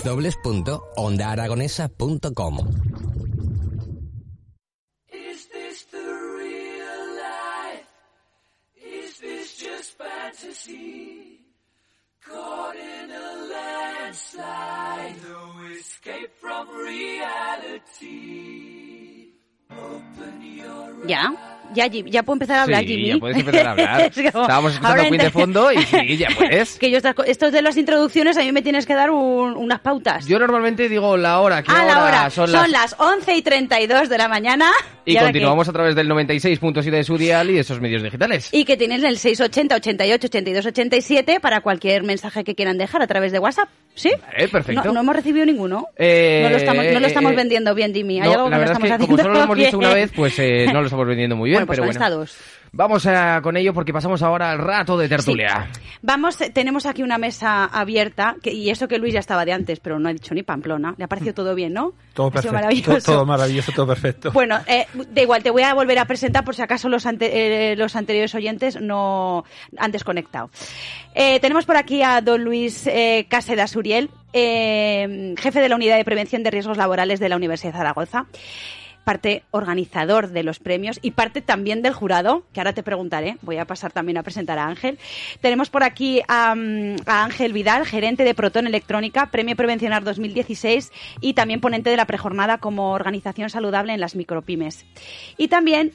www.ondaaragonesa.com no escape from reality. Ya, ya, ya puedo empezar a hablar, sí, Jimmy. ya puedes empezar a hablar. Es como, Estábamos escuchando Queen de fondo y sí, ya puedes. que yo estas esto de las introducciones a mí me tienes que dar un- unas pautas. Yo normalmente digo la hora, ¿qué a la hora, Son son, las... las... 11 y 32 de la mañana. Y ahora continuamos a través del 96.7 de su dial y de esos medios digitales. Y que tienes el 680 88 82 87 para cualquier mensaje que quieran dejar a través de WhatsApp. ¿Sí? Vale, perfecto. No, no hemos recibido ninguno. Eh, no lo estamos, no lo estamos eh, vendiendo bien, Jimmy. Hay No, algo que la no verdad estamos es que haciendo como solo lo hemos bien. una vez, pues eh, no lo estamos vendiendo muy bien, Bueno, pues pero bueno. dos. Vamos a, con ello porque pasamos ahora al rato de tertulia. Vamos, eh, tenemos aquí una mesa abierta, que, y eso que Luis ya estaba de antes, pero no ha dicho ni Pamplona. Le ha parecido todo bien, ¿no? Todo Ha sido perfecto. maravilloso. Todo, todo maravilloso, todo perfecto. Bueno, eh, da igual, te voy a volver a presentar por si acaso los, ante- eh, los anteriores oyentes no han desconectado. Eh, tenemos por aquí a don Luis eh, Cáceres Uriel, eh, jefe de la Unidad de Prevención de Riesgos Laborales de la Universidad de Zaragoza parte organizador de los premios y parte también del jurado, que ahora te preguntaré, voy a pasar también a presentar a Ángel. Tenemos por aquí a, a Ángel Vidal, gerente de Proton Electrónica, Premio Prevencionar 2016 y también ponente de la prejornada como organización saludable en las micropymes. Y también,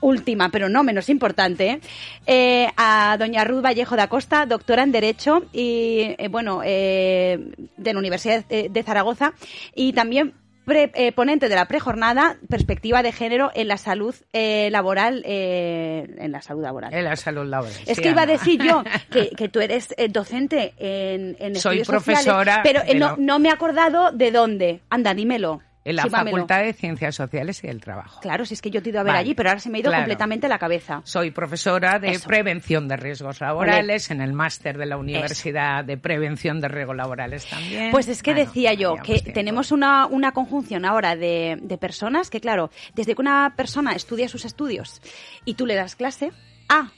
última, pero no menos importante, eh, a doña Ruth Vallejo da Costa, doctora en Derecho y, eh, bueno, eh, de la Universidad de, de Zaragoza y también pre- eh, ponente de la prejornada, perspectiva de género en la salud eh, laboral, eh, en la salud laboral. En la salud laboral. Es sí, que iba a decir yo que, que tú eres eh, docente en, en Soy estudios profesora, sociales, pero eh, no, pero- no me he acordado de dónde. Anda, dímelo. En la. Facultad de Ciencias Sociales y del Trabajo. Claro, si es que yo te he ido a ver Vale, allí, pero ahora se me ha ido claro. completamente la cabeza. Soy profesora de Eso. prevención de riesgos laborales en el máster de la Universidad de Prevención de Riesgos Laborales también. Pues es que decía yo que tiempo. tenemos una, una conjunción ahora de, de personas que, claro, desde que una persona estudia sus estudios y tú le das clase, a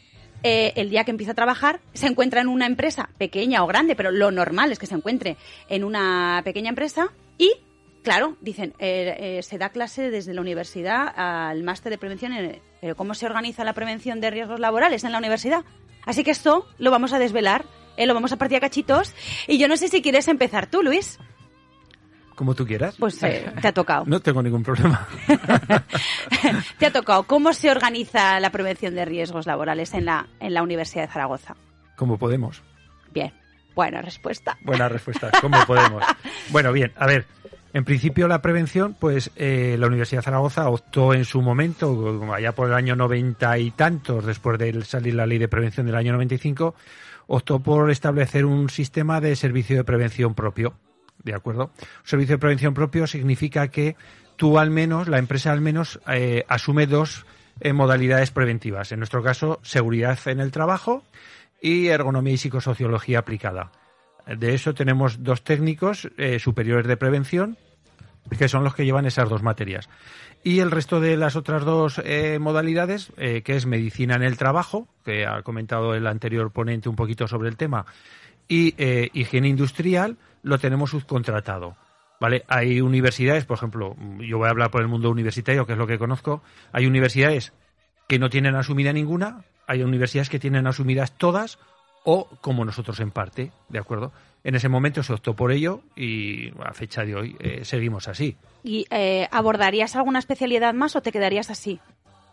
eh, el día que empieza a trabajar, se encuentra en una empresa pequeña o grande, pero lo normal es que se encuentre en una pequeña empresa y, claro, dicen, eh, eh, se da clase desde la universidad al máster de prevención, en- pero ¿cómo se organiza la prevención de riesgos laborales en la universidad? Así que esto lo vamos a desvelar, eh, lo vamos a partir a cachitos y yo no sé si quieres empezar tú, Luis. Como tú quieras. Pues eh, te ha tocado. No tengo ningún problema. te ha tocado. ¿Cómo se organiza la prevención de riesgos laborales en la, en la Universidad de Zaragoza? Como podemos. Bien, buena respuesta. Buena respuesta. ¿Cómo podemos? Bueno, bien, a ver. En principio la prevención, pues eh, la Universidad de Zaragoza optó en su momento, allá por el año noventa y tantos, después de salir la ley de prevención del año 95, optó por establecer un sistema de servicio de prevención propio. ¿De acuerdo? Un servicio de prevención propio significa que tú al menos, la empresa al menos, eh, asume dos eh, modalidades preventivas. En nuestro caso, seguridad en el trabajo y ergonomía y psicosociología aplicada. De eso tenemos dos técnicos eh, superiores de prevención, que son los que llevan esas dos materias. Y el resto de las otras dos eh, modalidades, eh, que es medicina en el trabajo, que ha comentado el anterior ponente un poquito sobre el tema, y eh, higiene industrial, lo tenemos subcontratado. ¿Vale? Hay universidades, por ejemplo, yo voy a hablar por el mundo universitario, que es lo que conozco, hay universidades que no tienen asumida ninguna, hay universidades que tienen asumidas todas o como nosotros en parte, ¿de acuerdo? En ese momento se optó por ello y a fecha de hoy eh, seguimos así. ¿Y eh, abordarías alguna especialidad más o te quedarías así?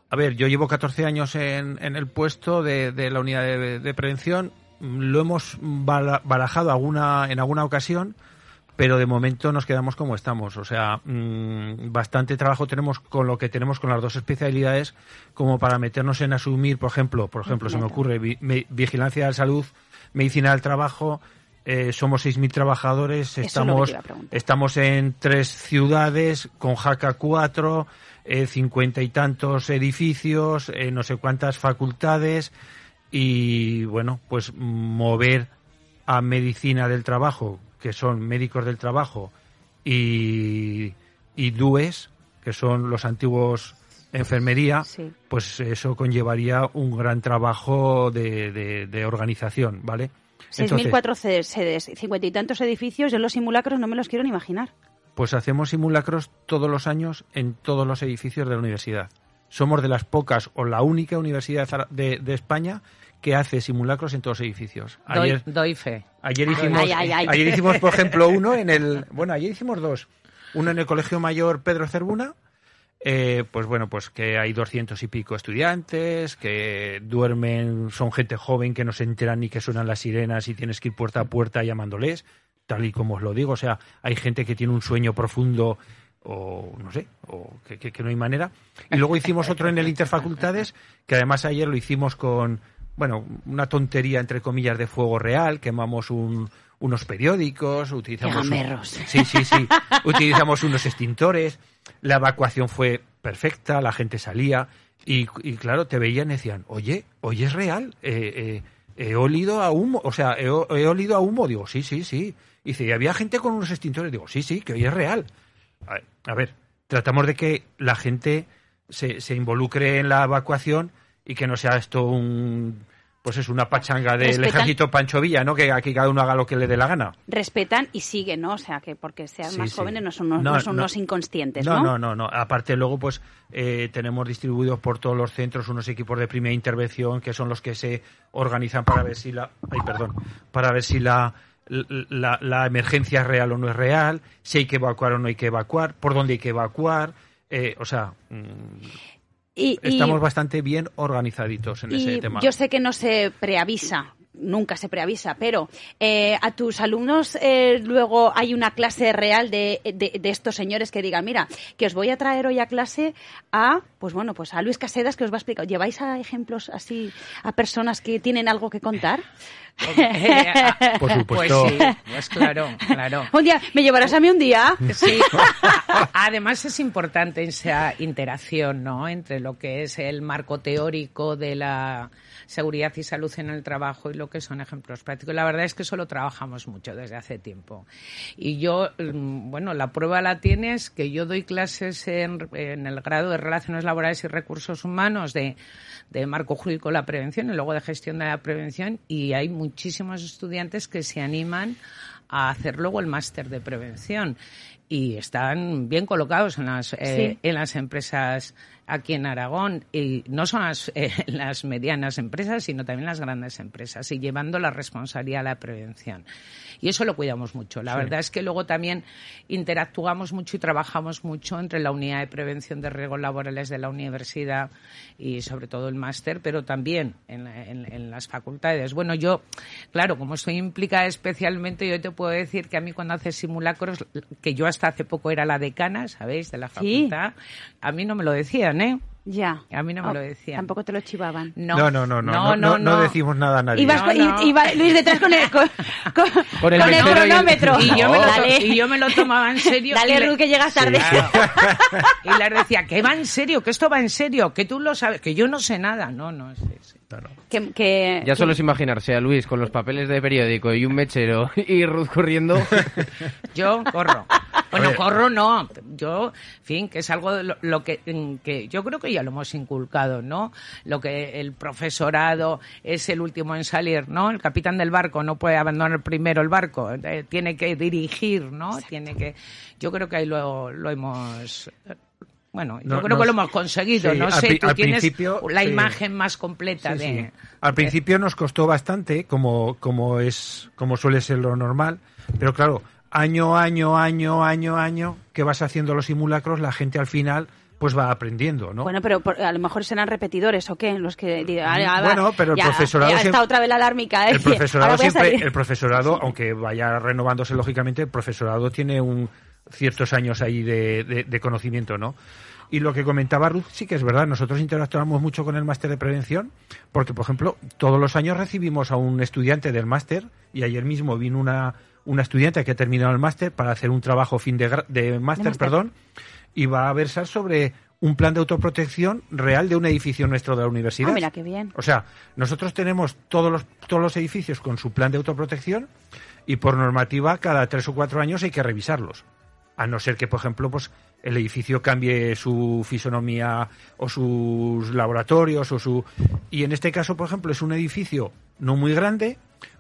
A ver, yo llevo 14 años en, en el puesto de, de la unidad de, de prevención. Lo hemos barajado alguna, en alguna ocasión, pero de momento nos quedamos como estamos. O sea, mm, bastante trabajo tenemos con lo que tenemos con las dos especialidades como para meternos en asumir, por ejemplo, por ejemplo, se me ocurre vi- me- vigilancia de la salud, medicina del trabajo. eh, somos 6.000 trabajadores, Eso estamos, estamos en tres ciudades, con Jaca 4, cincuenta y tantos edificios, eh, no sé cuántas facultades y bueno, pues mover a medicina del trabajo, que son médicos del trabajo, y, y DUES, que son los antiguos enfermería, Sí. pues eso conllevaría un gran trabajo de, de- de organización, ¿vale? Entonces, 6.004 ce- sedes, cincuenta y tantos edificios. Yo los simulacros no me los quiero ni imaginar. Pues hacemos simulacros todos los años en todos los edificios de la universidad. Somos de las pocas o la única universidad de, de España que hace simulacros en todos los edificios. Doy, Ayer, doy fe. ayer hicimos, Ay, ay, ay. ayer hicimos, por ejemplo, uno en el, bueno, ayer hicimos dos. Uno en el Colegio Mayor Pedro Cervuna, eh, pues bueno, pues que hay doscientos y pico estudiantes, que duermen, son gente joven que no se enteran ni que suenan las sirenas y tienes que ir puerta a puerta llamándoles, tal y como os lo digo. O sea, hay gente que tiene un sueño profundo o no sé, o que, que- que no hay manera. Y luego hicimos otro en el Interfacultades, que además ayer lo hicimos con, bueno, una tontería entre comillas de fuego real, quemamos un- unos periódicos, utilizamos... un-. Sí, sí, sí. Utilizamos unos extintores. La evacuación fue perfecta, la gente salía y, y claro, te veían y decían, oye, oye, es real. eh, eh, he olido a humo, o sea, he, he olido a humo. Digo, sí, sí, sí. Y dice, ¿y había gente con unos extintores? Digo, sí, sí, que hoy es real. A, a ver, tratamos de que la gente se, se involucre en la evacuación y que no sea esto un... Pues es una pachanga del Respetan- ejército Pancho Villa, ¿no? Que aquí cada uno haga lo que le dé la gana. Respetan y siguen, ¿no? O sea, que porque sean Sí, más sí. jóvenes no son, unos, No, no son no. unos inconscientes, No, ¿no? no, no, no. Aparte luego pues eh, tenemos distribuidos por todos los centros unos equipos de primera intervención que son los que se organizan para ver si la, ay perdón, para ver si la la, la emergencia es real o no es real, si hay que evacuar o no hay que evacuar, por dónde hay que evacuar, eh, o sea, mm, Y, y- estamos bastante bien organizaditos en ese tema. yo sé que no se preavisa, nunca se preavisa, pero eh, a tus alumnos eh, luego hay una clase real de, de- de estos señores que digan, mira, que os voy a traer hoy a clase a, pues bueno, pues a Luis Casedas que os va a explicar. ¿Lleváis a ejemplos así, a personas que tienen algo que contar? Eh, ah, Por supuesto. Pues sí, pues claro, claro. Un día, ¿me llevarás a mí un día? Sí. Además es importante esa interacción, ¿no? Entre lo que es el marco teórico de la seguridad y salud en el trabajo y lo que son ejemplos prácticos. La verdad es que eso lo trabajamos mucho desde hace tiempo. Y yo, mm, bueno, la prueba la tienes que yo doy clases en, en el grado de Relaciones Laborales y Recursos Humanos de, de marco jurídico de la prevención y luego de gestión de la prevención y hay muchísimos estudiantes que se animan a hacer luego el máster de prevención y están bien colocados en las eh, Sí. en las empresas aquí en Aragón. Y no son las, eh, las medianas empresas sino también las grandes empresas y llevando la responsabilidad a la prevención. Y eso lo cuidamos mucho. La verdad es que luego también interactuamos mucho y trabajamos mucho entre la unidad de prevención de riesgos laborales de la universidad y sobre todo el máster pero también en, en- en las facultades. Bueno yo claro como estoy implicada especialmente yo te puedo decir que a mí cuando haces simulacros que yo hasta hace poco era la decana sabéis de la Sí. facultad a mí no me lo decían eh Ya. A mí no me Oh, lo decían. Tampoco te lo chivaban. no no, no, no, no, no, no, no decimos nada a nadie. Ibas iba Luis detrás con el, con, con- Con el con mechero y el- cronómetro. y yo, me lo, to- Dale. y yo me lo tomaba en serio. Dale, y le- Ruth, que llegas tarde. y les decía, que va en serio, que esto va en serio, que tú lo sabes, que yo no sé nada. No, no, sí, sí. Que, que- Ya que- solo es imaginarse a Luis con los papeles de periódico y un mechero y Ruth corriendo. Yo corro. Bueno, corro no. Yo, en fin, que es algo de lo, lo que, que yo creo que ya lo hemos inculcado, ¿no? Lo que el profesorado es el último en salir, ¿no? El capitán del barco no puede abandonar primero el barco, eh, tiene que dirigir, ¿no? Tiene que. Yo creo que ahí lo, lo hemos. Bueno, yo No, creo que lo hemos conseguido. Sí, no al sé, pri- tú al tienes principio, la sí. imagen más completa Sí, de. sí. Al principio nos costó bastante, como, como es, como suele ser lo normal, pero claro, año, año, año, año, año, que vas haciendo los simulacros, la gente al final pues va aprendiendo, ¿no? Bueno, pero por- a lo mejor serán repetidores o qué, los que digan, "Ah, ah, Bueno, pero el ya, profesorado ya está otra vez la alármica. ¿eh? el profesorado siempre, el profesorado, aunque vaya renovándose lógicamente, el profesorado tiene un ciertos años ahí de, de- de conocimiento, ¿no? Y lo que comentaba Ruth, sí que es verdad, nosotros interactuamos mucho con el máster de prevención, porque, por ejemplo, todos los años recibimos a un estudiante del máster, y ayer mismo vino una, una estudiante que ha terminado el máster para hacer un trabajo fin de, de máster, máster. perdón, y va a versar sobre un plan de autoprotección real de un edificio nuestro de la universidad. Ah, mira, qué bien. O sea, nosotros tenemos todos los, todos los edificios con su plan de autoprotección y por normativa cada tres o cuatro años hay que revisarlos. A no ser que, por ejemplo, pues el edificio cambie su fisonomía o sus laboratorios o su... Y en este caso, por ejemplo, es un edificio no muy grande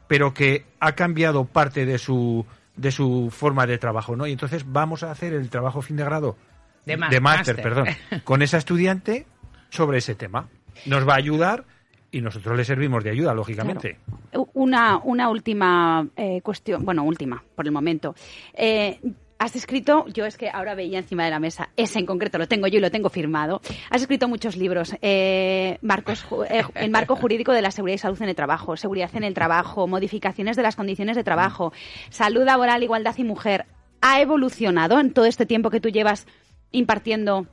pero que ha cambiado parte de su de su forma de trabajo, ¿no? Y entonces vamos a hacer el trabajo fin de grado De máster. perdón, con esa estudiante sobre ese tema. Nos va a ayudar y nosotros le servimos de ayuda, lógicamente. Una, una última eh, cuestión, bueno, última por el momento. Eh, has escrito, yo es que ahora veía encima de la mesa, ese en concreto lo tengo yo y lo tengo firmado. Has escrito muchos libros, eh, marcos, eh, el marco jurídico de la seguridad y salud en el trabajo, seguridad en el trabajo, modificaciones de las condiciones de trabajo, salud laboral, igualdad y mujer. ¿Ha evolucionado en todo este tiempo que tú llevas impartiendo,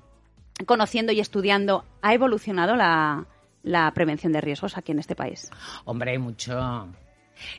conociendo y estudiando? ¿Ha evolucionado la, la prevención de riesgos aquí en este país? Hombre, mucho.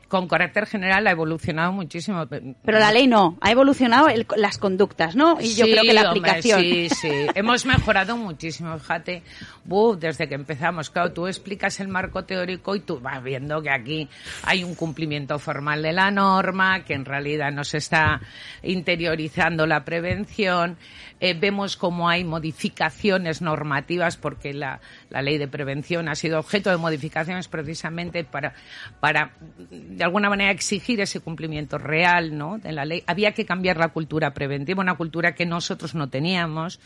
Con carácter general ha evolucionado muchísimo. Pero la ley no, ha evolucionado el- las conductas, ¿no? Y yo creo que la hombre, aplicación. sí, sí. Hemos mejorado muchísimo, fíjate. Buf, desde que empezamos. Claro, tú explicas el marco teórico y tú vas viendo que aquí hay un cumplimiento formal de la norma, que en realidad no se está interiorizando la prevención. Eh, vemos cómo hay modificaciones normativas porque la, la ley de prevención ha sido objeto de modificaciones precisamente para, para de alguna manera exigir ese cumplimiento real ¿no? de la ley. Había que cambiar la cultura preventiva, una cultura que nosotros no teníamos,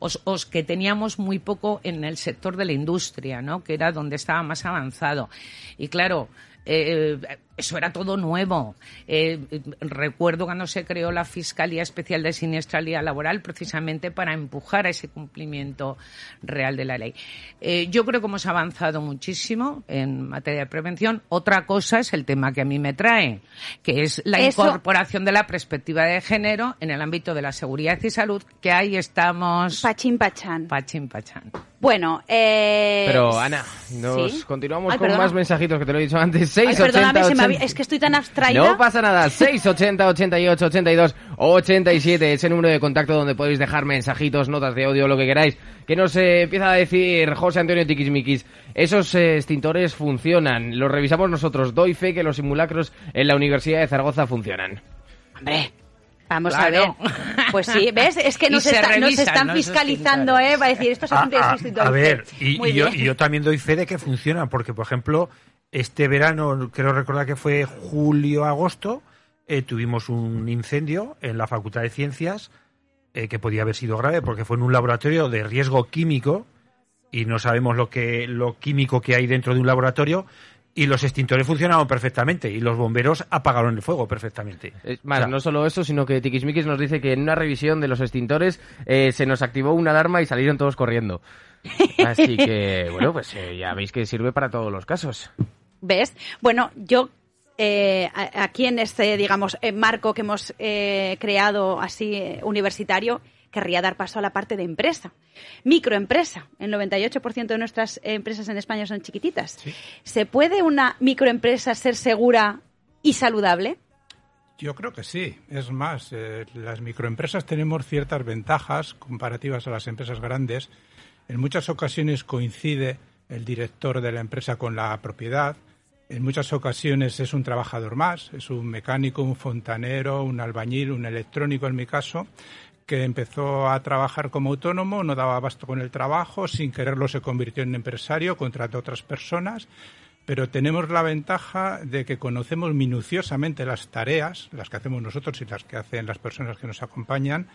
o, o que teníamos muy poco en el sector de la industria, ¿no? que era donde estaba más avanzado. Y claro, eh, eso era todo nuevo. Eh, recuerdo cuando se creó la Fiscalía Especial de Siniestralidad Laboral precisamente para empujar a ese cumplimiento real de la ley. Eh, yo creo que hemos avanzado muchísimo en materia de prevención. Otra cosa es el tema que a mí me trae, que es la Eso- incorporación de la perspectiva de género en el ámbito de la seguridad y salud, que ahí estamos Pachín pachán. pachín pachán. Bueno, eh... Pero Ana, nos ¿sí? continuamos Ay, con perdona. más mensajitos que te lo he dicho antes. Ay, 680 perdóname, se me 80. Es que estoy tan abstraída. No pasa nada. 680 88 82 87 ese número de contacto donde podéis dejar mensajitos, notas de audio, lo que queráis. Que nos eh, empieza a decir José Antonio Tiquismiquis. Esos eh, extintores funcionan. Los revisamos nosotros. Doy fe que los simulacros en la Universidad de Zaragoza funcionan. Hombre, vamos Claro. a ver. Pues sí, ¿ves? Es que Y nos, se está- nos revisan, están ¿no? Fiscalizando. ¿eh? Va a decir, esto es A, asunto de a- a ver, y, y yo, y yo también doy fe de que funciona, porque, por ejemplo, este verano, creo recordar que fue julio-agosto, eh, tuvimos un incendio en la Facultad de Ciencias eh, que podía haber sido grave porque fue en un laboratorio de riesgo químico y no sabemos lo que lo químico que hay dentro de un laboratorio y los extintores funcionaban perfectamente y los bomberos apagaron el fuego perfectamente. Es más, O sea, no solo eso, sino que Tiquismiquis nos dice que en una revisión de los extintores eh, se nos activó una alarma y salieron todos corriendo. Así que, bueno, pues eh, ya veis que sirve para todos los casos. ¿Ves? Bueno, yo eh, a- aquí en este, digamos, eh, marco que hemos eh, creado así eh, universitario, querría dar paso a la parte de empresa. Microempresa. El 98% de nuestras empresas en España son chiquititas. ¿Se puede una microempresa ser segura y saludable? Yo creo que sí. Es más, eh, las microempresas tenemos ciertas ventajas comparativas a las empresas grandes. En muchas ocasiones coincide el director de la empresa con la propiedad. En muchas ocasiones es un trabajador más, es un mecánico, un fontanero, un albañil, un electrónico en mi caso, que empezó a trabajar como autónomo, no daba abasto con el trabajo, sin quererlo se convirtió en empresario, contrató a otras personas pero tenemos la ventaja de que conocemos minuciosamente las tareas, las que hacemos nosotros y las que hacen las personas que nos acompañan,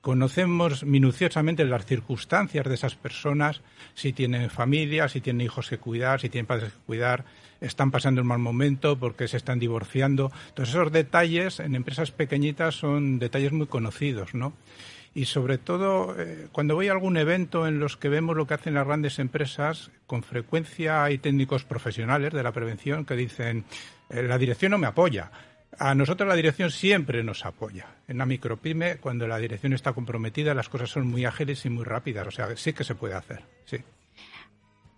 conocemos minuciosamente las circunstancias de esas personas, si tienen familia, si tienen hijos que cuidar, si tienen padres que cuidar, están pasando un mal momento porque se están divorciando. Todos esos detalles en empresas pequeñitas son detalles muy conocidos, ¿no? Y sobre todo, eh, cuando voy a algún evento en los que vemos lo que hacen las grandes empresas, con frecuencia hay técnicos profesionales de la prevención que dicen, eh, la dirección no me apoya. A nosotros la dirección siempre nos apoya. En la micropyme, cuando la dirección está comprometida, las cosas son muy ágiles y muy rápidas. O sea, sí que se puede hacer. Sí.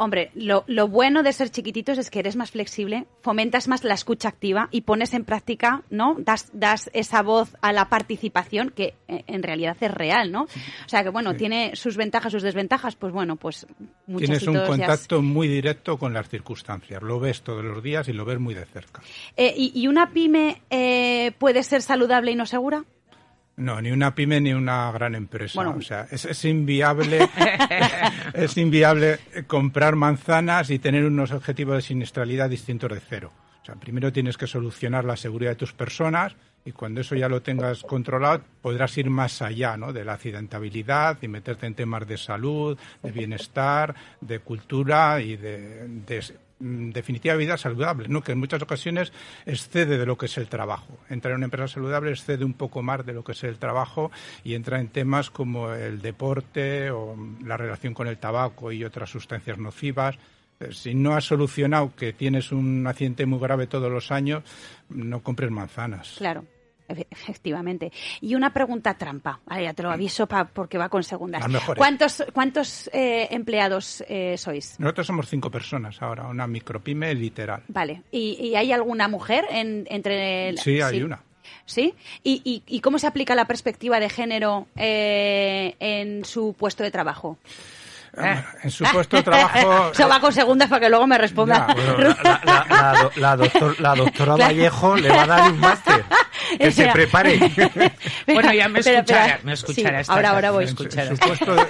Hombre, lo, lo bueno de ser chiquititos es que eres más flexible, fomentas más la escucha activa y pones en práctica, ¿no? Das, das esa voz a la participación que eh, en realidad es real, ¿no? O sea que, bueno, tiene sus ventajas, sus desventajas, pues bueno, pues muchas Tienes un contacto muy directo con las circunstancias. Lo ves todos los días y lo ves muy de cerca. Eh, ¿y, y una pyme eh, puede ser saludable y no segura? No, ni una pyme ni una gran empresa. Bueno. O sea, es, es inviable, es inviable comprar manzanas y tener unos objetivos de siniestralidad distintos de cero. O sea, primero tienes que solucionar la seguridad de tus personas y cuando eso ya lo tengas controlado podrás ir más allá ¿no? de la accidentabilidad y meterte en temas de salud, de bienestar, de cultura y de, de en definitiva vida saludable, ¿no? que en muchas ocasiones excede de lo que es el trabajo. Entrar en una empresa saludable excede un poco más de lo que es el trabajo y entra en temas como el deporte o la relación con el tabaco y otras sustancias nocivas. Eh, Si no has solucionado que tienes un accidente muy grave todos los años, no compres manzanas. Claro. Efe- Efectivamente. Y una pregunta trampa. Ya te lo aviso pa- porque va con segundas. ¿Cuántos, cuántos eh, empleados eh, sois? Nosotros somos cinco personas ahora, una micropyme literal. Vale. ¿Y, y hay alguna mujer en- entre el- Sí, hay una. ¿Sí? ¿Y, y, y cómo se aplica la perspectiva de género eh, en su puesto de trabajo? En su puesto de trabajo... Eso va con segundas para que luego me responda. Ya, Bueno, la, la- la- la do- la doctor- la doctora Vallejo le va a dar un máster. Que se Espera. prepare. Bueno, ya me escuchará, me escuchará Sí, esta ahora, ahora voy. En su- escuchará su, puesto de,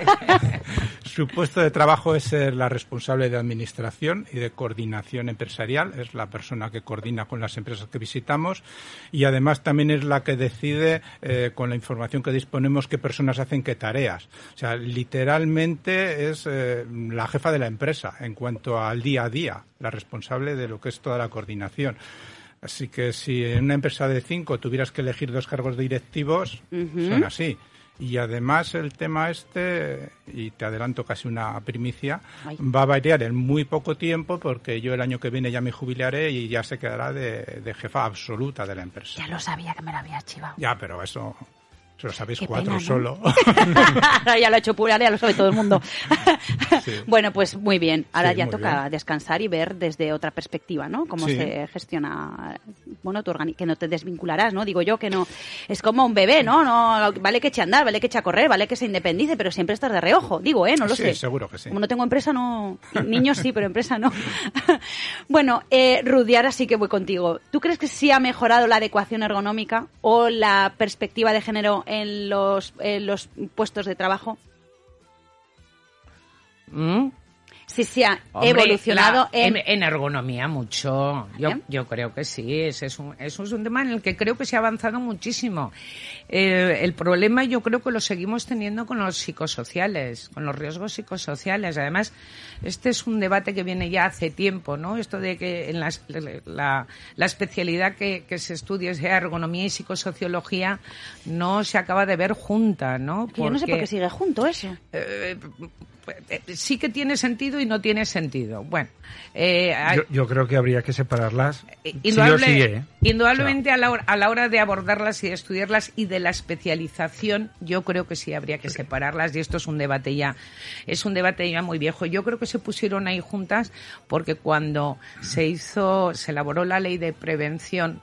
su puesto de trabajo es ser la responsable de administración y de coordinación empresarial. Es la persona que coordina con las empresas que visitamos y además también es la que decide eh, con la información que disponemos qué personas hacen qué tareas. O sea, literalmente es eh, la jefa de la empresa en cuanto al día a día, la responsable de lo que es toda la coordinación. Así que si en una empresa de cinco tuvieras que elegir dos cargos directivos, son así. Y además el tema este, y te adelanto casi una primicia, Ay. va a variar en muy poco tiempo porque yo el año que viene ya me jubilaré y ya se quedará de, de jefa absoluta de la empresa. Ya lo sabía que me lo había chivado. Ya, pero eso, eso lo sabéis Qué cuatro pena, ¿no? solo. Ahora ya lo ha hecho pura, ya lo sabe todo el mundo. Sí. Bueno, pues muy bien. Ahora Sí, ya toca bien. descansar y ver desde otra perspectiva, ¿no? Cómo Sí. se gestiona, bueno, tu organi- que no te desvincularás, ¿no? Digo yo que no. Es como un bebé, ¿no? no vale que eche a andar, vale que eche a correr, vale que se independice, pero siempre estás de reojo. Digo, ¿eh? No lo Sí, sé. seguro que sí. Como no tengo empresa, no. Niños sí, pero empresa no. bueno, eh, Rudy, ahora sí que voy contigo. ¿Tú crees que sí ha mejorado la adecuación ergonómica o la perspectiva de género en los, los puestos de trabajo? ¿Mm? Sí, sí ha Hombre, evolucionado la- en... en ergonomía mucho. Yo, ¿Eh? yo creo que sí. Ese es un, eso es un tema en el que creo que se ha avanzado muchísimo. Eh, el problema yo creo que lo seguimos teniendo con los psicosociales, con los riesgos psicosociales. Además, este es un debate que viene ya hace tiempo, ¿no? Esto de que en las- la, la especialidad que, que se estudia sea ergonomía y psicosociología no se acaba de ver junta, ¿no? Que yo no sé por Porque- qué sigue junto eso. eh, sí que tiene sentido y no tiene sentido. Bueno, eh, Yo, yo creo que habría que separarlas. eh, sí sí, ¿eh? Indudablemente a, la hora, a la hora de abordarlas y de estudiarlas y de la especialización, yo creo que sí habría que separarlas y esto es un debate ya, es un debate ya muy viejo. Yo creo que se pusieron ahí juntas porque cuando se hizo, se elaboró la ley de prevención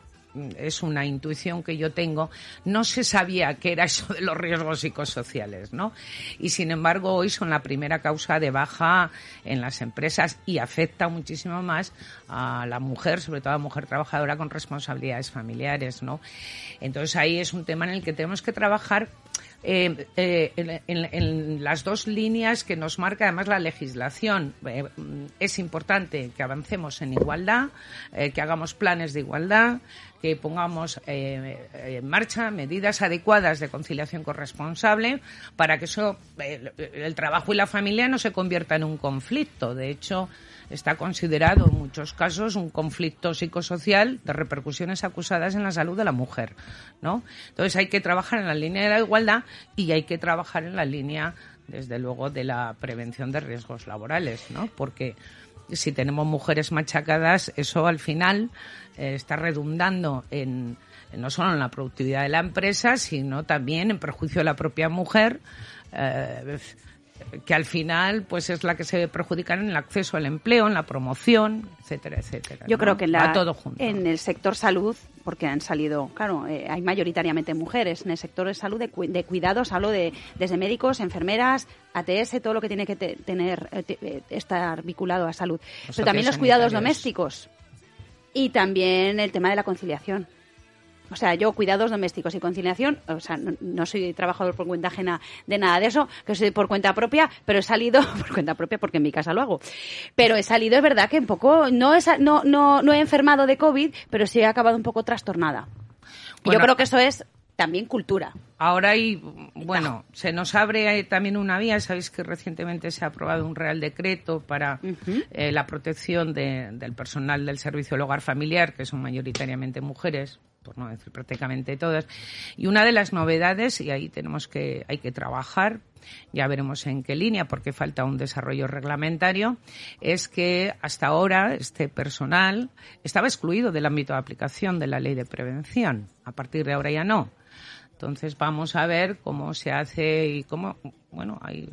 es una intuición que yo tengo, no se sabía qué era eso de los riesgos psicosociales, ¿no? Y sin embargo hoy son la primera causa de baja en las empresas y afecta muchísimo más a la mujer, sobre todo a la mujer trabajadora con responsabilidades familiares, ¿no? Entonces ahí es un tema en el que tenemos que trabajar eh, eh, en, las dos líneas que nos marca además la legislación. Eh, mm, es importante que avancemos en igualdad, eh, que hagamos planes de igualdad, que pongamos en marcha medidas adecuadas de conciliación corresponsable para que eso, el, el trabajo y la familia no se convierta en un conflicto. De hecho, está considerado en muchos casos un conflicto psicosocial de repercusiones acusadas en la salud de la mujer, ¿no? Entonces hay que trabajar en la línea de la igualdad y hay que trabajar en la línea, desde luego, de la prevención de riesgos laborales, ¿no? Porque si tenemos mujeres machacadas, eso al final eh, está redundando en no solo en la productividad de la empresa, sino también en perjuicio de la propia mujer. eh, que al final pues es la que se ve en el acceso al empleo, en la promoción, etcétera, etcétera. Yo ¿no? creo que en, la- Va todo junto. en el sector salud, porque han salido, claro, eh, hay mayoritariamente mujeres. En el sector de salud, de, cu- de cuidados, hablo de desde médicos, enfermeras, ATS, todo lo que tiene que te- tener, eh, te- eh, estar vinculado a salud. Pero también los cuidados domésticos y también el tema de la conciliación. O sea, yo cuidados domésticos y conciliación, o sea, no, no soy trabajador por cuenta ajena de nada de eso, que soy por cuenta propia, pero he salido por cuenta propia porque en mi casa lo hago. Pero he salido, es verdad que un poco, no, he, no, no, no he enfermado de COVID, pero sí he acabado un poco trastornada. Y yo creo que eso es también cultura. Ahora hay, bueno, se nos abre eh, también una vía. Sabéis que recientemente se ha aprobado un Real Decreto para eh, la protección de- del personal del servicio del hogar familiar, que son mayoritariamente mujeres, por no decir prácticamente todas. Y una de las novedades, y ahí tenemos que, hay que trabajar, ya veremos en qué línea, porque falta un desarrollo reglamentario, es que hasta ahora este personal estaba excluido del ámbito de aplicación de la ley de prevención. A partir de ahora ya no. Entonces vamos a ver cómo se hace y cómo, bueno, hay,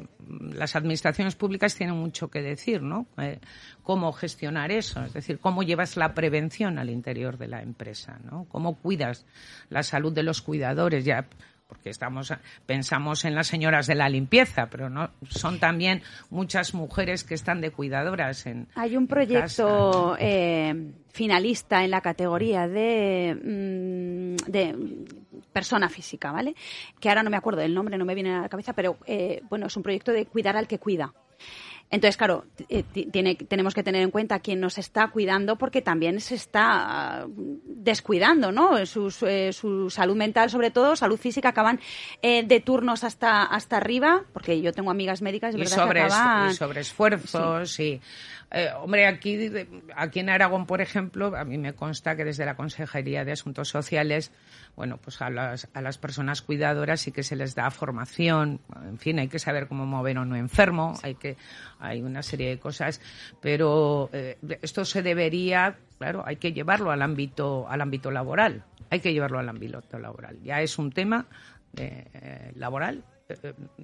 las administraciones públicas tienen mucho que decir, ¿no? Eh, cómo gestionar eso, es decir, cómo llevas la prevención al interior de la empresa, ¿no? Cómo cuidas la salud de los cuidadores, ya porque estamos pensamos en las señoras de la limpieza, pero no son también muchas mujeres que están de cuidadoras en Hay un proyecto eh, finalista en la categoría de, mm, de persona física, ¿vale? Que ahora no me acuerdo del nombre, no me viene a la cabeza, pero eh, bueno, es un proyecto de cuidar al que cuida. Entonces, claro, eh, ti- tiene, tenemos que tener en cuenta quién nos está cuidando porque también se está ah, descuidando, ¿no? Sus, eh, su salud mental, sobre todo, salud física, acaban eh, de turnos hasta, hasta arriba, porque yo tengo amigas médicas, y verdad, sobre, que acaban... y sobre esfuerzos y eh, hombre aquí aquí en Aragón por ejemplo a mí me consta que desde la Consejería de Asuntos Sociales bueno pues a las a las personas cuidadoras sí que se les da formación. En fin hay que saber cómo mover a un enfermo hay que hay una serie de cosas pero eh, esto se debería claro hay que llevarlo al ámbito al ámbito laboral hay que llevarlo al ámbito laboral. Ya es un tema eh, laboral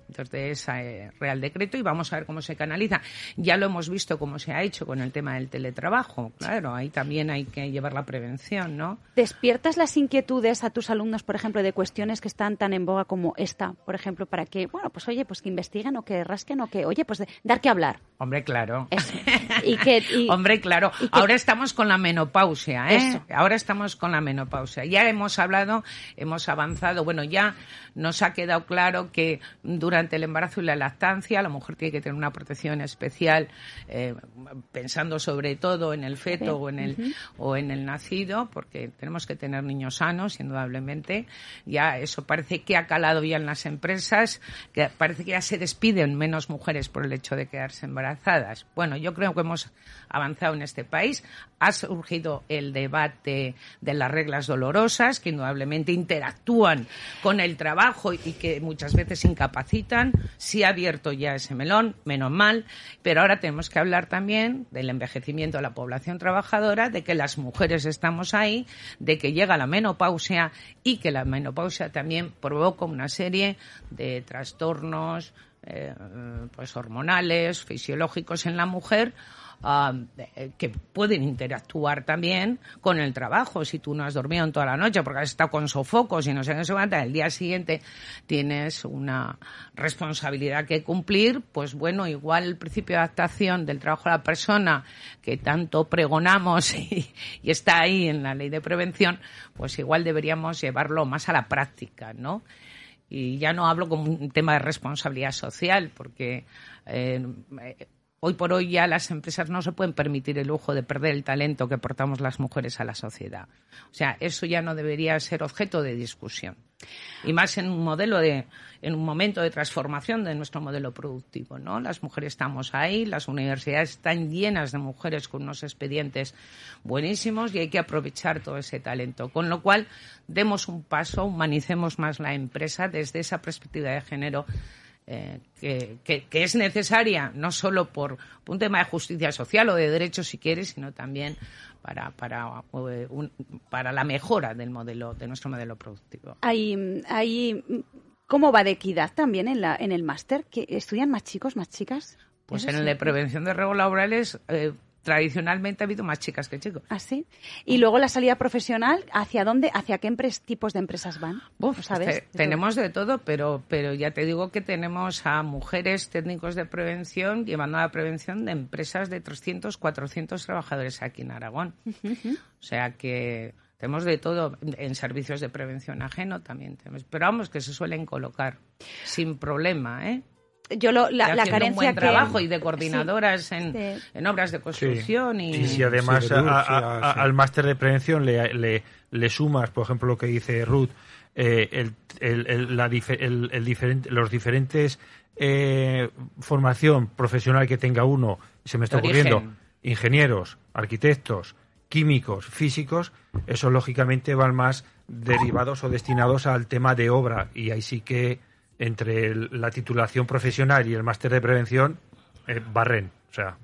desde ese Real Decreto y vamos a ver cómo se canaliza. Ya lo hemos visto cómo se ha hecho con el tema del teletrabajo. Claro, ahí también hay que llevar la prevención, ¿no? ¿Despiertas las inquietudes a tus alumnos, por ejemplo, de cuestiones que están tan en boga como esta, por ejemplo, para que, bueno, pues oye, pues que investiguen o que rasquen o que, oye, pues de- dar que hablar? Hombre, claro. Eso. Y que, y- Hombre, claro. y que- Ahora estamos con la menopausia, ¿eh? Eso. Ahora estamos con la menopausia. Ya hemos hablado, hemos avanzado. Bueno, ya nos ha quedado claro que durante el embarazo y la lactancia la mujer tiene que tener una protección especial, eh, pensando sobre todo en el feto o en el o en el nacido, porque tenemos que tener niños sanos, indudablemente. Ya eso parece que ha calado ya en las empresas, que parece que ya se despiden menos mujeres por el hecho de quedarse embarazadas. Bueno, yo creo que hemos avanzado en este país. Ha surgido el debate de las reglas dolorosas, que indudablemente interactúan con el trabajo y que muchas veces incapacitan. Sí ha abierto ya ese melón, menos mal, pero ahora tenemos que hablar también del envejecimiento de la población trabajadora, de que las mujeres estamos ahí, de que llega la menopausia y que la menopausia también provoca una serie de trastornos eh, pues hormonales, fisiológicos en la mujer ah, eh, que pueden interactuar también con el trabajo. Si tú no has dormido en toda la noche porque has estado con sofocos y no sé qué se levanta, el día siguiente tienes una responsabilidad que cumplir, pues bueno, igual el principio de adaptación del trabajo de la persona que tanto pregonamos y, y está ahí en la ley de prevención, pues igual deberíamos llevarlo más a la práctica, ¿no? Y ya no hablo como un tema de responsabilidad social, porque eh, eh, hoy por hoy ya las empresas no se pueden permitir el lujo de perder el talento que aportamos las mujeres a la sociedad. O sea, eso ya no debería ser objeto de discusión. Y más en un modelo de, en un momento de transformación de nuestro modelo productivo, ¿no? Las mujeres estamos ahí, las universidades están llenas de mujeres con unos expedientes buenísimos y hay que aprovechar todo ese talento. Con lo cual, demos un paso, humanicemos más la empresa desde esa perspectiva de género eh, que, que- que es necesaria no solo por, un tema de justicia social o de derechos si quieres, sino también para, para, eh, un- para la mejora del modelo, de nuestro modelo productivo. hay, hay, ¿Cómo va de equidad también en, la, en el máster? ¿Que ¿Estudian más chicos, más chicas? Pues en el de prevención de riesgos laborales eh, tradicionalmente ha habido más chicas que chicos. ¿Ah, sí? Y luego la salida profesional, ¿hacia dónde, hacia qué tipos de empresas van? Uf, ¿Lo sabes? tenemos de todo, pero, pero ya te digo que tenemos a mujeres técnicos de prevención llevando a la prevención de empresas de 300, 400 trabajadores aquí en Aragón. O sea que Tenemos de todo. En servicios de prevención ajeno también tenemos. Pero vamos, que se suelen colocar sin problema, ¿eh? Yo lo, la, Y la carencia un buen que trabajo y de coordinadoras en, en obras de construcción y... Sí, sí, además a- Siderurgia, a- a- sí. al máster de prevención le, le, le sumas, por ejemplo, lo que dice Ruth, eh, el, el, el- la dife- el- el diferente, los diferentes eh, formación profesional que tenga uno, se me está De origen. ocurriendo, ingenieros, arquitectos, químicos, físicos, eso lógicamente van más derivados o destinados al tema de obra y ahí sí que entre el- la titulación profesional y el máster de prevención eh, barren, o sea,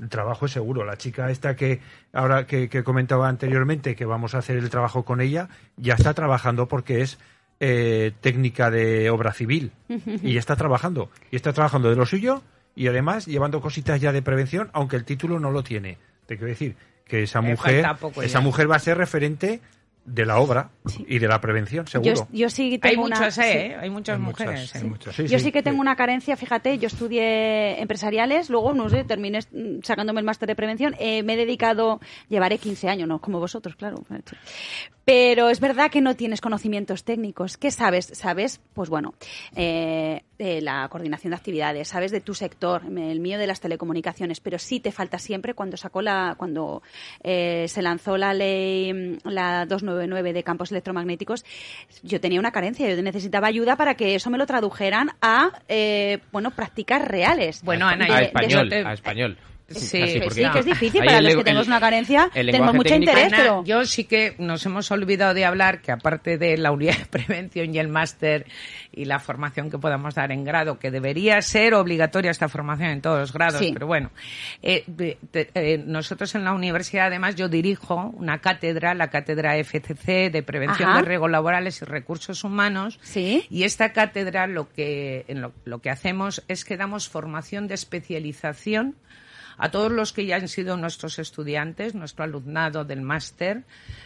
el trabajo es seguro. La chica esta que ahora que, que comentaba anteriormente que vamos a hacer el trabajo con ella ya está trabajando porque es eh, técnica de obra civil y ya está trabajando y está trabajando de lo suyo y además llevando cositas ya de prevención aunque el título no lo tiene. Te quiero decir que esa mujer esa mujer va a ser referente de la obra y de la prevención seguro. yo, yo sí Hay tengo una, muchas, sí. ¿eh? Hay muchas Hay mujeres. muchas, ¿eh? hay muchas. Sí, Yo sí. sí que tengo una carencia, fíjate, yo estudié empresariales, luego, no sé, terminé sacándome el máster de prevención, eh, me he dedicado, llevaré 15 años, no como vosotros, claro. Pero es verdad que no tienes conocimientos técnicos. ¿Qué sabes? Sabes, pues bueno, eh, de la coordinación de actividades, sabes de tu sector, el mío de las telecomunicaciones, pero sí te falta siempre cuando sacó la, cuando eh, se lanzó la ley, mm, la 299 de campos electromagnéticos, yo tenía una carencia, yo necesitaba ayuda para que eso me lo tradujeran a, eh, bueno, prácticas reales. Bueno, Ana, a de- español, de- a español. Sí, Casi, que sí, que es difícil ahí para los que tenemos una carencia. Tenemos mucho técnico- interés, Ana, pero yo sí que nos hemos olvidado de hablar que aparte de la unidad de prevención y el máster y la formación que podamos dar en grado, que debería ser obligatoria esta formación en todos los grados, Sí. pero bueno, eh, de- de- eh, nosotros en la universidad además yo dirijo una cátedra, la cátedra FCC de prevención Ajá. de riesgos laborales y recursos humanos, Sí. y esta cátedra lo que, en lo, lo que hacemos es que damos formación de especialización a todos los que ya han sido nuestros estudiantes, nuestro alumnado del máster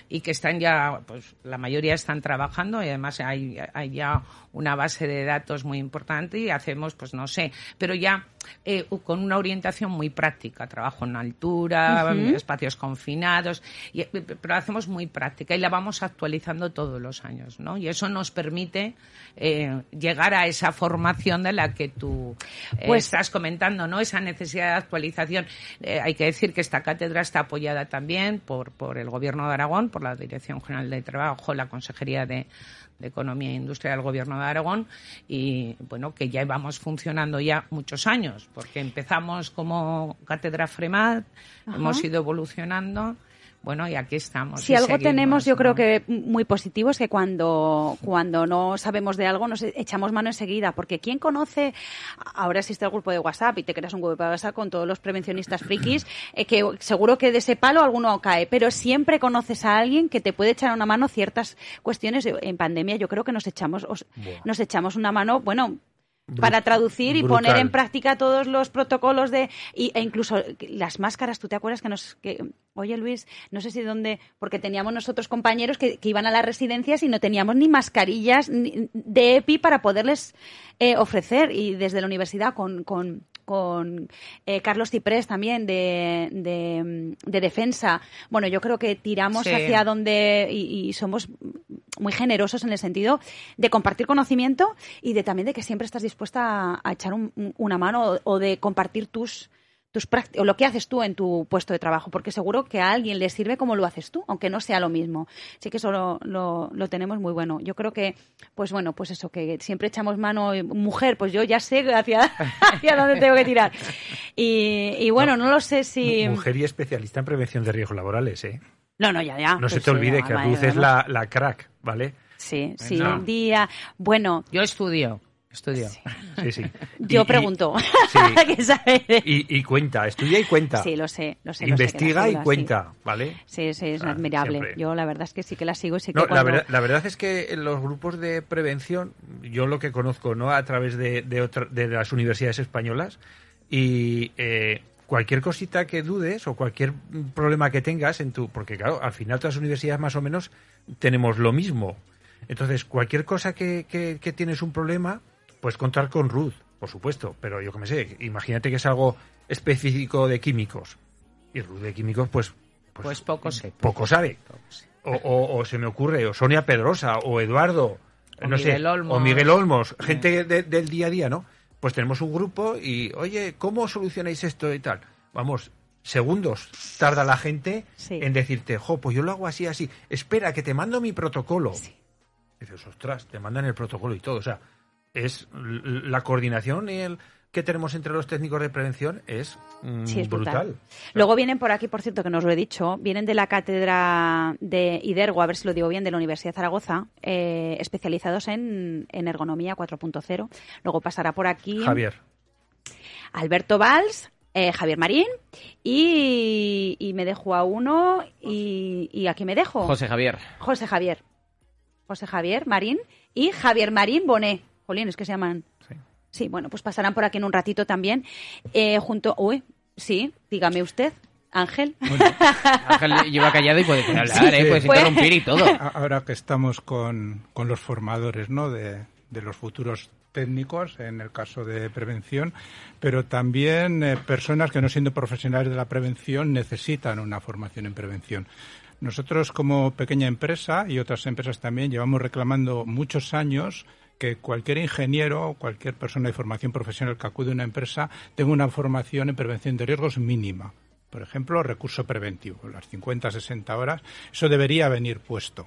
y que están ya, pues la mayoría están trabajando y además hay, hay ya una base de datos muy importante y hacemos, pues no sé, pero ya eh, con una orientación muy práctica, trabajo en altura, espacios confinados, y, eh, pero hacemos muy práctica y la vamos actualizando todos los años, ¿no? Y eso nos permite eh, llegar a esa formación de la que tú eh, Pues- estás comentando, ¿no? Esa necesidad de actualización. Eh, hay que decir que esta cátedra está apoyada también por, por el Gobierno de Aragón, por la Dirección General de Trabajo, la Consejería de, de Economía e Industria del Gobierno de Aragón. Y, bueno, que ya vamos funcionando ya muchos años, porque empezamos como cátedra FREMAD, hemos ido evolucionando, bueno, y aquí estamos. Si algo seguimos, tenemos, yo ¿no? creo que muy positivo es que cuando, cuando no sabemos de algo nos echamos mano enseguida, porque ¿quién conoce? Ahora existe el grupo de WhatsApp y te creas un grupo de WhatsApp con todos los prevencionistas frikis, eh, que seguro que de ese palo alguno cae, pero siempre conoces a alguien que te puede echar una mano ciertas cuestiones. En pandemia yo creo que nos echamos, os- nos echamos una mano, bueno, para traducir y poner en práctica todos los protocolos de y- e incluso las máscaras tú te acuerdas que nos que oye Luis no sé si dónde porque teníamos nosotros compañeros que, que iban a las residencias y no teníamos ni mascarillas ni- de EPI para poderles eh, ofrecer y desde la universidad con, con con eh, Carlos Ciprés también de, de, de defensa. Bueno, yo creo que tiramos Sí. hacia donde y, y somos muy generosos en el sentido de compartir conocimiento y de también de que siempre estás dispuesta a, a echar un- un- una mano o, o de compartir tus tus práct- o lo que haces tú en tu puesto de trabajo, porque seguro que a alguien le sirve como lo haces tú, aunque no sea lo mismo. Sí que eso lo, lo, lo tenemos muy bueno. Yo creo que, pues bueno, pues eso, que siempre echamos mano, eh, mujer, pues yo ya sé hacia, hacia dónde tengo que tirar. Y, y bueno, no, lo sé si... Mujer y especialista en prevención de riesgos laborales, ¿eh? No, no, ya, ya. No se Pues te sí, olvide que vale, Ruth es la, la crack, ¿vale? Sí, sí, No. un día... Bueno, Yo estudio, estudio. Sí, sí. yo Y- y- pregunto. sí. ¿Qué sabe? Y, y cuenta, estudia y cuenta. Sí, lo sé, lo sé. lo sé, Investiga y cuenta, ¿vale? Sí, sí, es Ah, admirable. siempre. Yo la verdad es que sí que la sigo y sí que la, verdad, la verdad es que en los grupos de prevención, yo lo que conozco, ¿no? A través de, de, otra- de las universidades españolas, y eh, cualquier cosita que dudes o cualquier problema que tengas en tu. Porque, claro, al final todas las universidades más o menos tenemos lo mismo. Entonces, cualquier cosa que, que, que tienes un problema, pues contar con Ruth, por supuesto. Pero yo que me sé, imagínate que es algo específico de químicos. Y Ruth de químicos, pues. Pues poco sé. Poco sabe. o, o- o se me ocurre, o Sonia Pedrosa, o Eduardo, O no Miguel sé, Olmos. o Miguel Olmos, gente de- del día a día, ¿no? Pues tenemos un grupo y, oye, ¿cómo solucionáis esto y tal? Vamos, segundos tarda la gente Sí. en decirte, jo, pues yo lo hago así, así. Espera, que te mando mi protocolo. dices, ostras, te mandan el protocolo y todo. O sea, es la coordinación y el que tenemos entre los técnicos de prevención es, mm, Sí, es brutal. brutal. Luego vienen por aquí, por cierto, que no os lo he dicho, vienen de la cátedra de Idergo, a ver si lo digo bien, de la Universidad de Zaragoza, eh, especializados en, en ergonomía 4.0. Luego pasará por aquí Javier. Alberto Valls, eh, Javier Marín y, y me dejo a uno y, y aquí me dejo. José Javier. José Javier. José Javier Marín y Javier Marín Bonet. Jolín, es que se llaman. Sí. Sí, bueno, pues pasarán por aquí en un ratito también. Eh, junto. Uy, sí, dígame usted, Ángel. Ángel lleva callado y puede hablar, ¿eh? Puedes Pues- interrumpir y todo. Ahora que estamos con, con los formadores ¿no? de, de los futuros técnicos en el caso de prevención, pero también eh, personas que no siendo profesionales de la prevención necesitan una formación en prevención. Nosotros como pequeña empresa y otras empresas también llevamos reclamando muchos años que cualquier ingeniero o cualquier persona de formación profesional que acude a una empresa tenga una formación en prevención de riesgos mínima. Por ejemplo, recurso preventivo, las 50, 60 horas, eso debería venir puesto.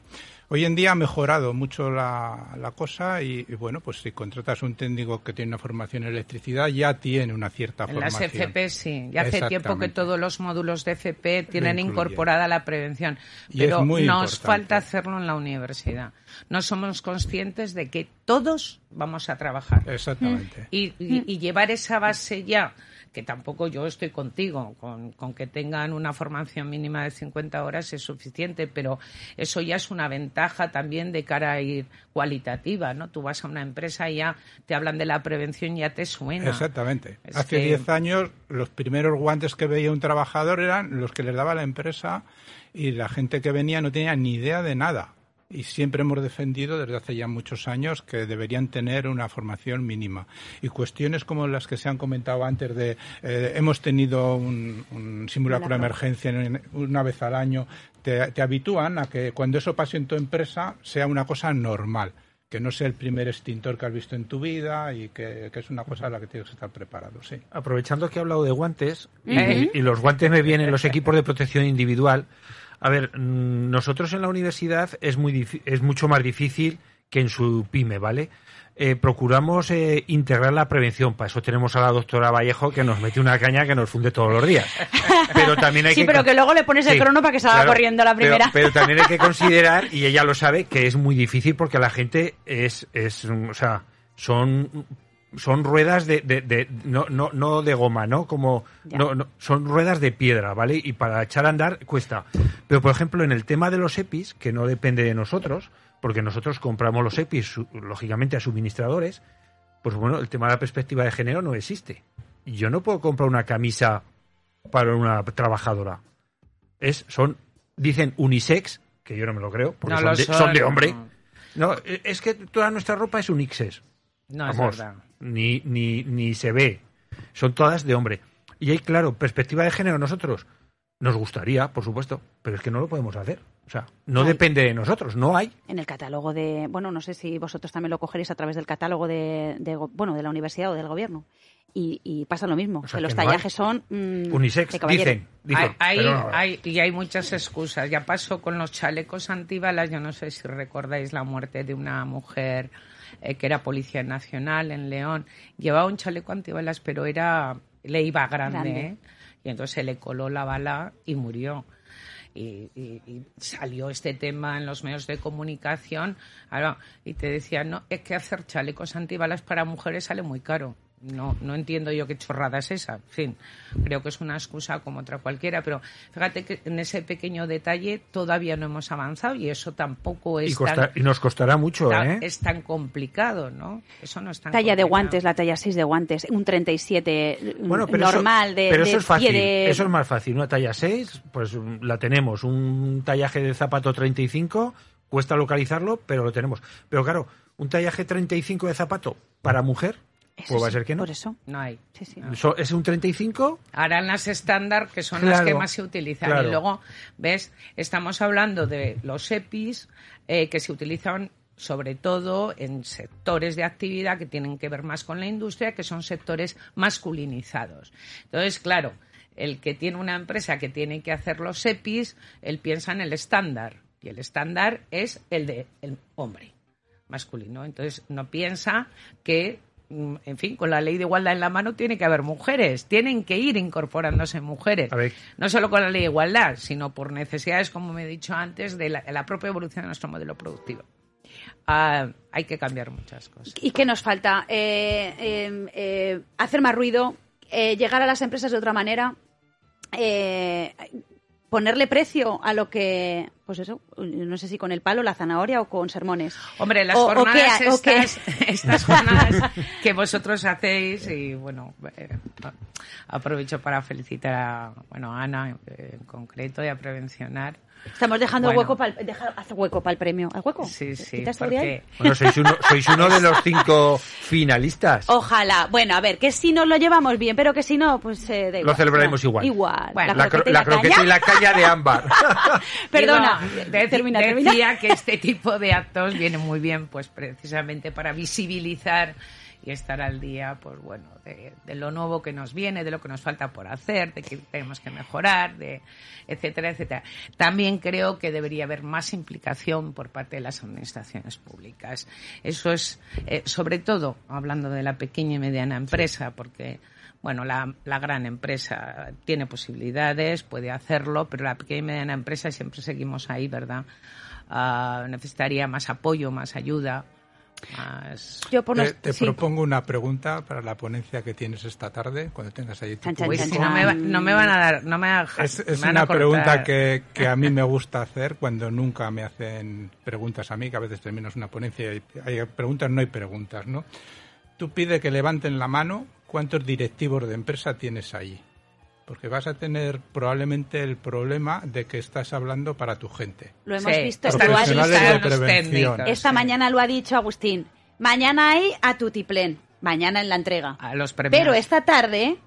Hoy en día ha mejorado mucho la, la cosa y, y, bueno, pues si contratas un técnico que tiene una formación en electricidad, ya tiene una cierta En las formación. FP sí. Ya hace tiempo que todos los módulos de FP tienen incorporada la prevención. Pero nos importante. falta hacerlo en la universidad. No somos conscientes de que todos vamos a trabajar. Exactamente. Y, y- y llevar esa base ya, que tampoco yo estoy contigo, con, con que tengan una formación mínima de 50 horas es suficiente, pero eso ya es una ventaja también de cara a ir cualitativa, ¿no? Tú vas a una empresa y ya te hablan de la prevención, ya te suena. Exactamente. Es Hace que- 10 años los primeros guantes que veía un trabajador eran los que les daba la empresa y la gente que venía no tenía ni idea de nada. Y siempre hemos defendido desde hace ya muchos años que deberían tener una formación mínima. Y cuestiones como las que se han comentado antes de eh, hemos tenido un, un simulacro de emergencia en- una vez al año, te, te habitúan a que cuando eso pase en tu empresa sea una cosa normal que no sea el primer extintor que has visto en tu vida y que, que es una cosa a la que tienes que estar preparado, sí. aprovechando que he hablado de guantes, y los guantes me vienen los equipos de protección individual. A ver, mm, nosotros en la universidad es, muy es mucho más difícil que en su pyme, ¿vale? Eh, procuramos eh, integrar la prevención. Para eso tenemos a la doctora Vallejo que nos mete una caña que nos funde todos los días. Pero también hay Sí, que pero que luego le pones el crono para que salga corriendo la pero- primera. Pero, también hay que considerar, y ella lo sabe, que es muy difícil porque la gente es, es o sea, son son ruedas de, de- de- no, no, no de goma, ¿no? Como no, no, son ruedas de piedra, ¿vale? Y para echar a andar cuesta. Pero por ejemplo, en el tema de los EPIs, que no depende de nosotros, porque nosotros compramos los EPIs lógicamente a suministradores, pues bueno, el tema de la perspectiva de género no existe. Yo no puedo comprar una camisa para una trabajadora. Es, son, dicen unisex, que yo no me lo creo, porque No son, lo de, son, de hombre. no. E- es que toda nuestra ropa es unixes. No es verdad. Ni, ni, ni se ve. Son todas de hombre. Y hay, claro, perspectiva de género nosotros. Nos gustaría, por supuesto, pero es que no lo podemos hacer. O sea, no Ay. depende de nosotros, no hay. En el catálogo de, bueno, no sé si vosotros también lo cogeréis a través del catálogo de, bueno, de la universidad o del gobierno. Y, y pasa lo mismo, O sea, que los hay. tallajes son mm, Unisex, de dicen. dicen Hay, no. hay- y hay muchas excusas. Ya pasó con los chalecos antibalas. Yo no sé si recordáis la muerte de una mujer eh, que era policía nacional en León. Llevaba un chaleco antibalas, pero era le iba grande, Grande. ¿eh? Y entonces se le coló la bala y murió. Y, y- y salió este tema en los medios de comunicación Ahora, y te decían, no, es que hacer chalecos antibalas para mujeres sale muy caro. No, no entiendo yo qué chorrada es esa. En fin, creo que es una excusa como otra cualquiera, pero fíjate que en ese pequeño detalle todavía no hemos avanzado y eso tampoco es, y, costa- tan, y nos costará mucho, tan- ¿eh? es tan complicado, ¿no? Eso no es tan Talla de guantes, la talla 6 de guantes, un 37 mm, Bueno, pero normal eso, de, pero de eso es fácil. de... Eso es más fácil. Una talla 6, pues mm, la tenemos. Un tallaje de zapato 35, cuesta localizarlo, pero lo tenemos. Pero claro, un tallaje 35 de zapato para mujer, Eso Pues va a ser que no. Por eso. No hay. Sí, sí. So- ¿Es un 35? Harán las estándar, que son las que más se utilizan. claro. Y luego, ¿ves? Estamos hablando de los EPIs eh, que se utilizan sobre todo en sectores de actividad que tienen que ver más con la industria, que son sectores masculinizados. Entonces, claro, el que tiene una empresa que tiene que hacer los EPIs, él piensa en el estándar. Y el estándar es el de el hombre masculino. Entonces, no piensa que, en fin, con la ley de igualdad en la mano tiene que haber mujeres, tienen que ir incorporándose mujeres. A ver. No solo con la ley de igualdad, sino por necesidades, como me he dicho antes, de la, de la propia evolución de nuestro modelo productivo. Ah, hay que cambiar muchas cosas. ¿Y qué nos falta? Eh, eh, eh, hacer más ruido, eh, llegar a las empresas de otra manera, eh, ponerle precio a lo que, pues eso, no sé si con el palo, la zanahoria o con sermones. Hombre, las O- o jornadas o qué- estas, estas jornadas que vosotros hacéis y bueno, eh, aprovecho para felicitar a, bueno, a Ana eh, en concreto y a Prevencionar. Estamos dejando Bueno. hueco para hacer hueco para el premio. ¿Al hueco? Sí, sí, porque Bueno, sois uno, sois uno de los cinco finalistas. Ojalá. Bueno, a ver, que si nos lo llevamos bien, pero que si no, pues eh, da igual. celebraremos igual. Igual. Bueno, la, cro- croqueta y la croqueta y la caña de ámbar. Perdona. De- termina, decía termina. que este tipo de actos viene muy bien, pues precisamente para visibilizar y estar al día, pues bueno, de, de lo nuevo que nos viene, de lo que nos falta por hacer, de que tenemos que mejorar, de etcétera, etcétera. También creo que debería haber más implicación por parte de las administraciones públicas. Eso es, eh, sobre todo, hablando de la pequeña y mediana empresa, porque bueno, la, la gran empresa tiene posibilidades, puede hacerlo, pero la pequeña y mediana empresa siempre seguimos ahí, ¿verdad? Ah, necesitaría más apoyo, más ayuda, más... Yo por Te, nos- te sí. propongo una pregunta para la ponencia que tienes esta tarde, cuando tengas ahí tu Chan, chan, Uy, chan, si chan. no, me va- no me van a dar, no me van a- Es, es me van a una pregunta que, que a mí me gusta hacer cuando nunca me hacen preguntas a mí, que a veces terminas una ponencia y hay preguntas, no hay preguntas, ¿no? Tú pide que levanten la mano cuántos directivos de empresa tienes ahí. Porque vas a tener probablemente el problema de que estás hablando para tu gente. Lo hemos Sí, visto. lo ha dicho- Esta sí. mañana lo ha dicho Agustín. Mañana hay a Tutiplén. Mañana en la entrega. A los premios. Pero esta tarde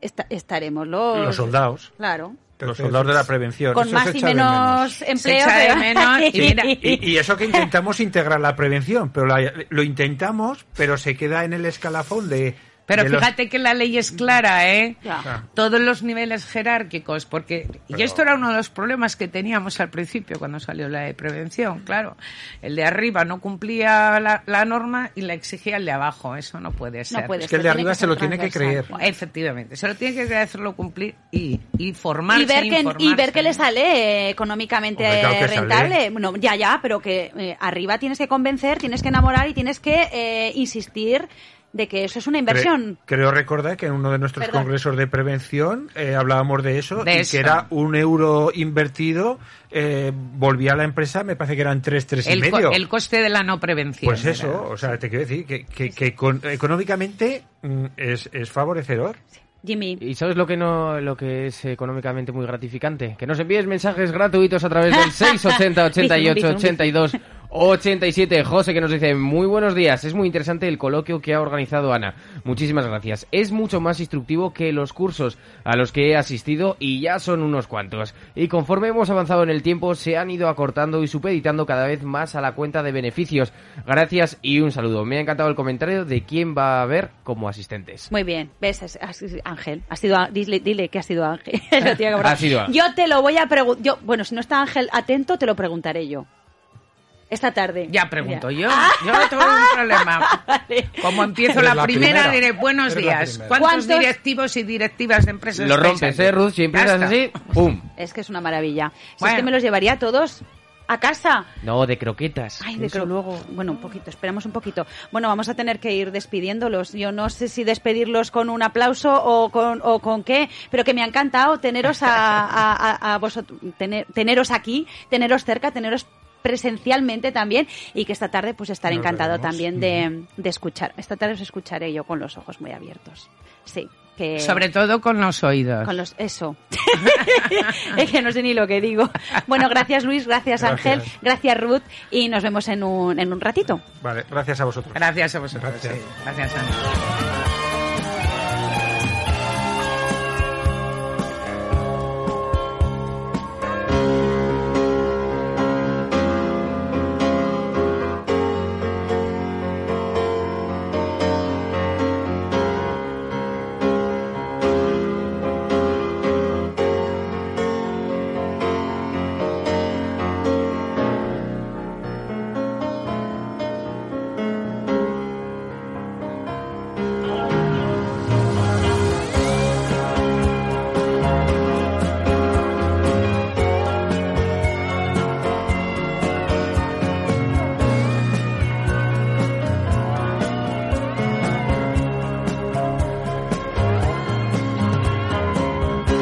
esta- estaremos los... Los soldados. Claro. Los soldados de la prevención. Con Eso más y menos Se empleo. pero- menos y mira, Y, y eso que intentamos integrar la prevención, pero la- lo intentamos, pero se queda en el escalafón de... Pero de los- fíjate que la ley es clara, ¿eh? Ya. Todos los niveles jerárquicos, porque y esto era uno de los problemas que teníamos al principio cuando salió la de prevención, claro. El de arriba no cumplía la, la norma y la exigía el de abajo, eso no puede ser. No puede Es que el de arriba se lo tiene que creer. Efectivamente, se lo tiene que hacerlo cumplir y, y formarse. y ver que y ver que le sale eh, económicamente rentable sale. bueno ya ya pero que eh, arriba tienes que convencer tienes que enamorar y tienes que eh, insistir de que eso es una Cre- inversión creo recordar que en uno de nuestros Perdón. congresos de prevención eh, hablábamos de eso De y eso. que era un euro invertido eh, volvía a la empresa, me parece que eran tres, tres y el, co- medio. el coste de la no prevención. Pues era. eso, o sea, te quiero decir que, que, que con- económicamente mm, es, es favorecedor. Jimmy ¿Y sabes lo que no lo que es económicamente muy gratificante? Que nos envíes mensajes gratuitos a través del 680 88 Bizum, bizum, 82 87. José que nos dice, muy buenos días, es muy interesante el coloquio que ha organizado Ana. Muchísimas gracias. Es mucho más instructivo que los cursos a los que he asistido y ya son unos cuantos. Y conforme hemos avanzado en el tiempo, se han ido acortando y supeditando cada vez más a la cuenta de beneficios. Gracias y un saludo. Me ha encantado el comentario de quién va a haber como asistentes. Muy bien, ves, Ángel, ha sido, dile, dile que ha sido Ángel. Ha sido Ángel. Yo te lo voy a preguntar, bueno, si no está Ángel atento, te lo preguntaré yo. Esta tarde. Ya pregunto Ya. yo. Yo no tengo ningún problema. Vale. Como empiezo la, la primera, primera. diré buenos Eres días. ¿Cuántos, ¿Cuántos? directivos y directivas de empresas Lo rompes? ¿eh, Ruth? Si empiezas así, ¡pum! Es que es una maravilla. Si es Bueno. que me los llevaría a todos a casa. No, de croquetas. Ay, de Eso cro- luego. Bueno, un poquito, esperamos un poquito. Bueno, vamos a tener que ir despidiéndolos. Yo no sé si despedirlos con un aplauso o con, o con qué, pero que me ha encantado teneros a, a, a- a vosotros, tener- teneros aquí, teneros cerca, teneros presencialmente también y que esta tarde pues estaré Nos encantado veremos. también de, de escuchar. Esta tarde os escucharé yo con los ojos muy abiertos. Sí. Que... Sobre todo con los oídos. Con los, eso. es que no sé ni lo que digo. Bueno, gracias Luis, gracias, Gracias. Ángel, gracias Ruth y nos vemos en un, en un ratito. Vale, gracias a vosotros. Gracias a vosotros. Gracias. sí. Gracias, Ana.